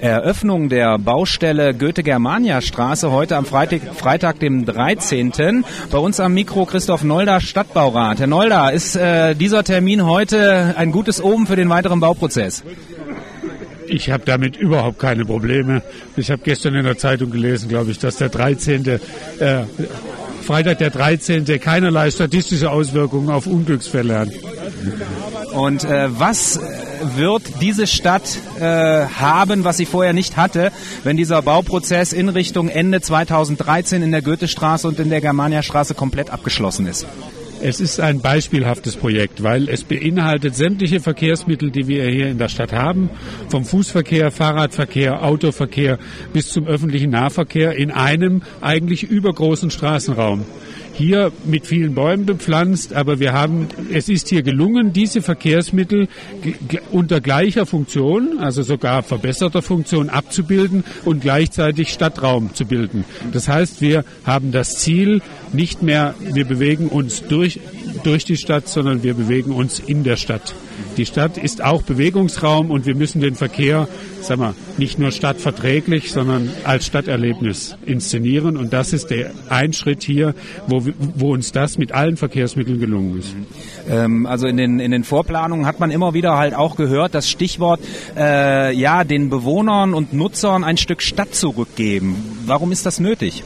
Eröffnung der Baustelle Goethe-Germania-Straße heute am Freitag, Freitag, dem 13. Bei uns am Mikro Christoph Nolda, Stadtbaurat. Herr Nolda, ist äh, dieser Termin heute ein gutes Omen für den weiteren Bauprozess? Ich habe damit überhaupt keine Probleme. Ich habe gestern in der Zeitung gelesen, glaube ich, dass der 13. Äh, Freitag der 13. keinerlei statistische Auswirkungen auf Unglücksfälle hat. Und äh, was wird diese Stadt äh, haben, was sie vorher nicht hatte, wenn dieser Bauprozess in Richtung Ende 2013 in der Goethestraße und in der Germaniastraße komplett abgeschlossen ist? Es ist ein beispielhaftes Projekt, weil es beinhaltet sämtliche Verkehrsmittel, die wir hier in der Stadt haben, vom Fußverkehr, Fahrradverkehr, Autoverkehr bis zum öffentlichen Nahverkehr in einem eigentlich übergroßen Straßenraum hier mit vielen Bäumen bepflanzt, aber wir haben, es ist hier gelungen, diese Verkehrsmittel unter gleicher Funktion, also sogar verbesserter Funktion abzubilden und gleichzeitig Stadtraum zu bilden. Das heißt, wir haben das Ziel nicht mehr, wir bewegen uns durch, durch die Stadt, sondern wir bewegen uns in der Stadt. Die Stadt ist auch Bewegungsraum und wir müssen den Verkehr, sag mal, nicht nur stadtverträglich, sondern als Stadterlebnis inszenieren. Und das ist der ein Schritt hier, wo, wo uns das mit allen Verkehrsmitteln gelungen ist. Ähm, also in den, in den Vorplanungen hat man immer wieder halt auch gehört, das Stichwort, äh, ja, den Bewohnern und Nutzern ein Stück Stadt zurückgeben. Warum ist das nötig?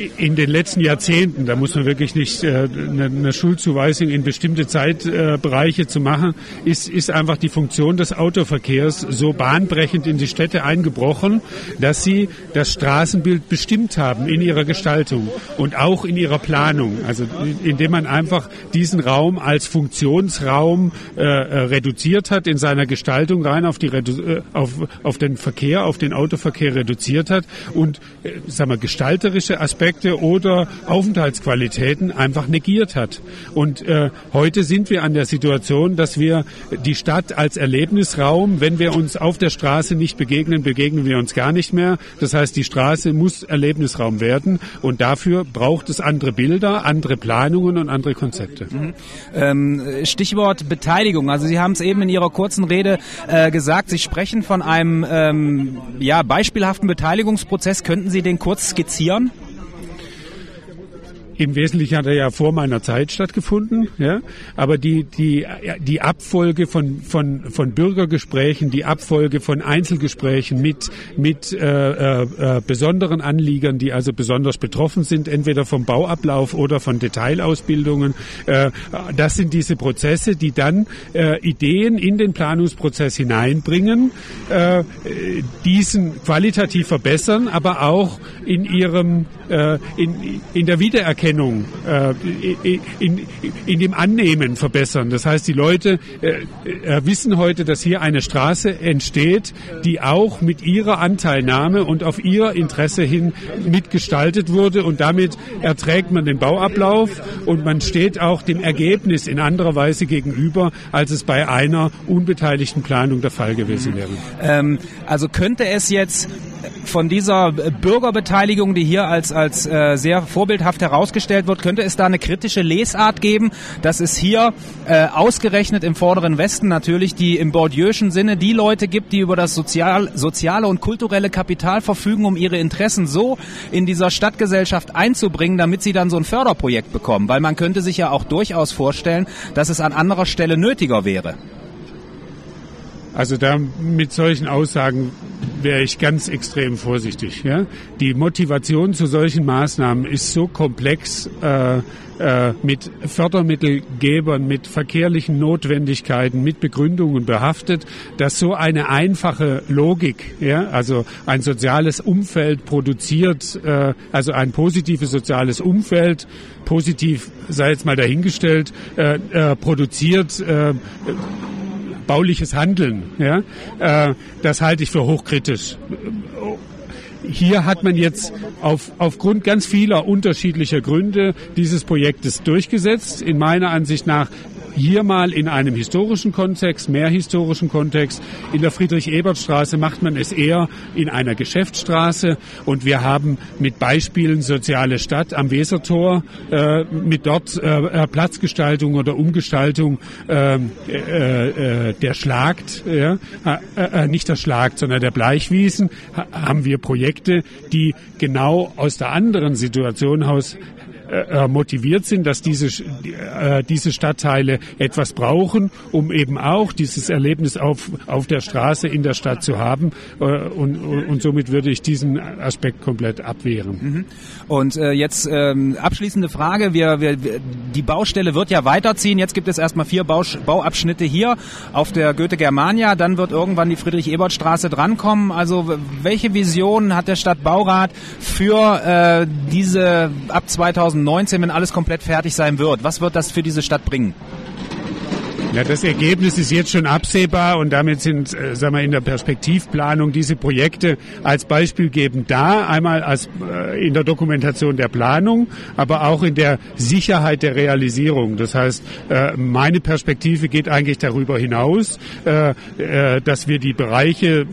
In den letzten Jahrzehnten, da muss man wirklich nicht äh, eine, eine Schuldzuweisung in bestimmte Zeitbereiche äh, zu machen, ist, ist einfach die Funktion des Autoverkehrs so bahnbrechend in die Städte eingebrochen, dass sie das Straßenbild bestimmt haben in ihrer Gestaltung und auch in ihrer Planung. Also indem man einfach diesen Raum als Funktionsraum äh, äh reduziert hat in seiner Gestaltung rein auf die äh, auf, auf den Verkehr, auf den Autoverkehr reduziert hat und äh, sagen wir gestalterische Aspekte Aspekte oder Aufenthaltsqualitäten einfach negiert hat. Und äh, heute sind wir an der Situation, dass wir die Stadt als Erlebnisraum, wenn wir uns auf der Straße nicht begegnen, begegnen wir uns gar nicht mehr. Das heißt, die Straße muss Erlebnisraum werden und dafür braucht es andere Bilder, andere Planungen und andere Konzepte. Mhm. Ähm, Stichwort Beteiligung. Also Sie haben es eben in Ihrer kurzen Rede äh, gesagt, Sie sprechen von einem ähm, ja, beispielhaften Beteiligungsprozess. Könnten Sie den kurz skizzieren? Im Wesentlichen hat er ja vor meiner Zeit stattgefunden, ja. Aber die, die, die Abfolge von, von, von Bürgergesprächen, die Abfolge von Einzelgesprächen mit, mit äh, äh, besonderen Anliegern, die also besonders betroffen sind, entweder vom Bauablauf oder von Detailausbildungen, äh, das sind diese Prozesse, die dann äh, Ideen in den Planungsprozess hineinbringen, äh, diesen qualitativ verbessern, aber auch in ihrem, äh, in, in der Wiedererkennung Anerkennung, äh, in, in dem Annehmen verbessern. Das heißt, die Leute äh, äh, wissen heute, dass hier eine Straße entsteht, die auch mit ihrer Anteilnahme und auf ihr Interesse hin mitgestaltet wurde und damit erträgt man den Bauablauf und man steht auch dem Ergebnis in anderer Weise gegenüber, als es bei einer unbeteiligten Planung der Fall gewesen wäre. Ähm, also könnte es jetzt von dieser Bürgerbeteiligung, die hier als, als äh, sehr vorbildhaft herausgestellt wird, könnte es da eine kritische Lesart geben, dass es hier äh, ausgerechnet im vorderen Westen natürlich die im Bourdieu'schen Sinne die Leute gibt, die über das sozial, soziale und kulturelle Kapital verfügen, um ihre Interessen so in dieser Stadtgesellschaft einzubringen, damit sie dann so ein Förderprojekt bekommen. Weil man könnte sich ja auch durchaus vorstellen, dass es an anderer Stelle nötiger wäre. Also da mit solchen Aussagen wäre ich ganz extrem vorsichtig. Ja? Die Motivation zu solchen Maßnahmen ist so komplex äh, äh, mit Fördermittelgebern, mit verkehrlichen Notwendigkeiten, mit Begründungen behaftet, dass so eine einfache Logik, ja, also ein soziales Umfeld produziert, äh, also ein positives soziales Umfeld, positiv sei jetzt mal dahingestellt, äh, äh, produziert äh, bauliches Handeln. Ja? Äh, das halte ich für hochkritisch. Hier hat man jetzt auf, aufgrund ganz vieler unterschiedlicher Gründe dieses Projektes durchgesetzt. In meiner Ansicht nach hier mal in einem historischen Kontext, mehr historischen Kontext. In der Friedrich-Ebert-Straße macht man es eher in einer Geschäftsstraße und wir haben mit Beispielen soziale Stadt am Wesertor äh, mit dort äh, Platzgestaltung oder Umgestaltung äh, äh, der Schlagt, ja, äh, nicht der Schlagt, sondern der Bleichwiesen, haben wir Projekte, die genau aus der anderen Situation äh, motiviert sind, dass diese, äh, diese Stadtteile etwas brauchen, um eben auch dieses Erlebnis auf, auf der Straße in der Stadt zu haben. Äh, und, und somit würde ich diesen Aspekt komplett abwehren. Mhm. Und äh, jetzt ähm, abschließende Frage. Wir, wir, die Baustelle wird ja weiterziehen. Jetzt gibt es erstmal vier Bau, Bauabschnitte hier auf der Goethe-Germania. Dann wird irgendwann die Friedrich-Ebert-Straße drankommen. Also welche Vision hat der Stadtbaurat für äh, diese ab 2000 2019, wenn alles komplett fertig sein wird? Was wird das für diese Stadt bringen? Ja, das Ergebnis ist jetzt schon absehbar und damit sind, äh, sagen wir, in der Perspektivplanung diese Projekte als Beispiel geben da, einmal als äh, in der Dokumentation der Planung, aber auch in der Sicherheit der Realisierung. Das heißt, äh, meine Perspektive geht eigentlich darüber hinaus, äh, äh, dass wir die Bereiche,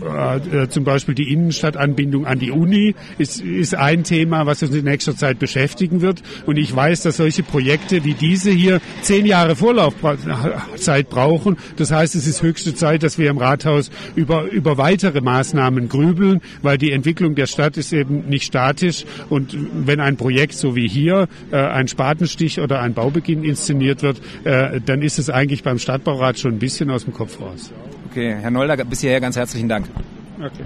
äh, zum Beispiel die Innenstadtanbindung an die Uni, ist, ist ein Thema, was uns in nächster Zeit beschäftigen wird. Und ich weiß, dass solche Projekte wie diese hier zehn Jahre Vorlauf Zeit brauchen. Das heißt, es ist höchste Zeit, dass wir im Rathaus über, über weitere Maßnahmen grübeln, weil die Entwicklung der Stadt ist eben nicht statisch. Und wenn ein Projekt so wie hier, äh, ein Spatenstich oder ein Baubeginn inszeniert wird, äh, dann ist es eigentlich beim Stadtbaurat schon ein bisschen aus dem Kopf raus. Okay, Herr Nolder, bis hierher ganz herzlichen Dank. Okay.